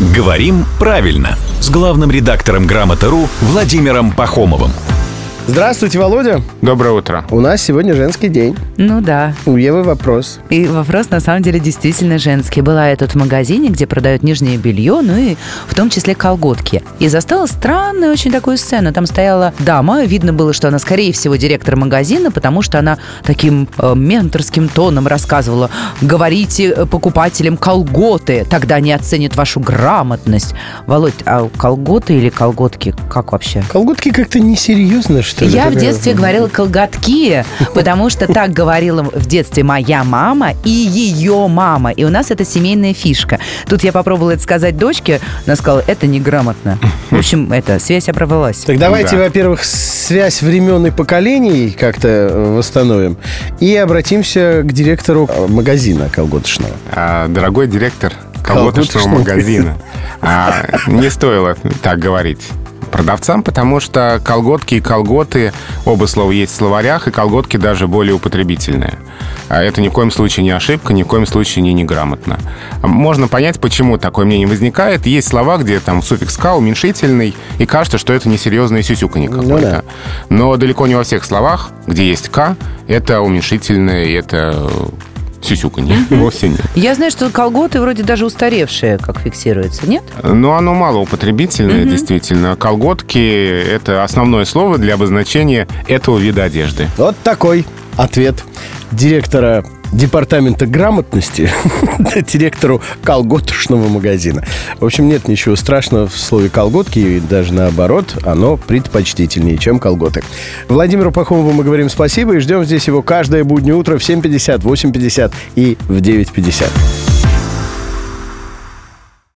«Говорим правильно» с главным редактором «Грамоты.ру» Владимиром Пахомовым. Здравствуйте, Володя. Доброе утро. У нас сегодня женский день. Ну да. У Евы вопрос. И вопрос на самом деле действительно женский. Была я тут в магазине, где продают нижнее белье, ну и в том числе колготки. И застала странную очень такую сцену. Там стояла дама, видно было, что она, скорее всего, директор магазина, потому что она таким э, менторским тоном рассказывала. Говорите э, покупателям колготы, тогда они оценят вашу грамотность. Володь, а колготы или колготки, как вообще? Колготки как-то несерьезно, что ли? Я в детстве говорила колготки, потому что так говорила в детстве моя мама и ее мама. И у нас это семейная фишка. Тут я попробовала это сказать дочке, она сказала, это неграмотно. В общем, это, связь оборвалась. Так давайте, Да. во-первых, связь времен и поколений как-то э, восстановим. И обратимся к директору э, магазина колготочного. А, дорогой директор колготочного Колготочного. магазина, а, не стоило так говорить продавцам, потому что колготки и колготы, оба слова есть в словарях, и колготки даже более употребительные. А Это ни в коем случае не ошибка, ни в коем случае не неграмотно. Можно понять, почему такое мнение возникает. Есть слова, где там суффикс «ка» уменьшительный, и кажется, что это несерьезное сюсюканье Ну какое-то. да. Но далеко не во всех словах, где есть «к», это уменьшительное, и это э, сюсюканье. Вовсе нет. Я знаю, что колготы вроде даже устаревшие, как фиксируется, нет? Но оно малоупотребительное, действительно. Колготки — это основное слово для обозначения этого вида одежды. Вот такой ответ директора департамента грамотности директору колготочного магазина. В общем, нет ничего страшного в слове колготки, и даже наоборот, оно предпочтительнее, чем колготы. Владимиру Пахомову мы говорим спасибо и ждем здесь его каждое буднее утро в 7.50, 8.50 и в 9.50.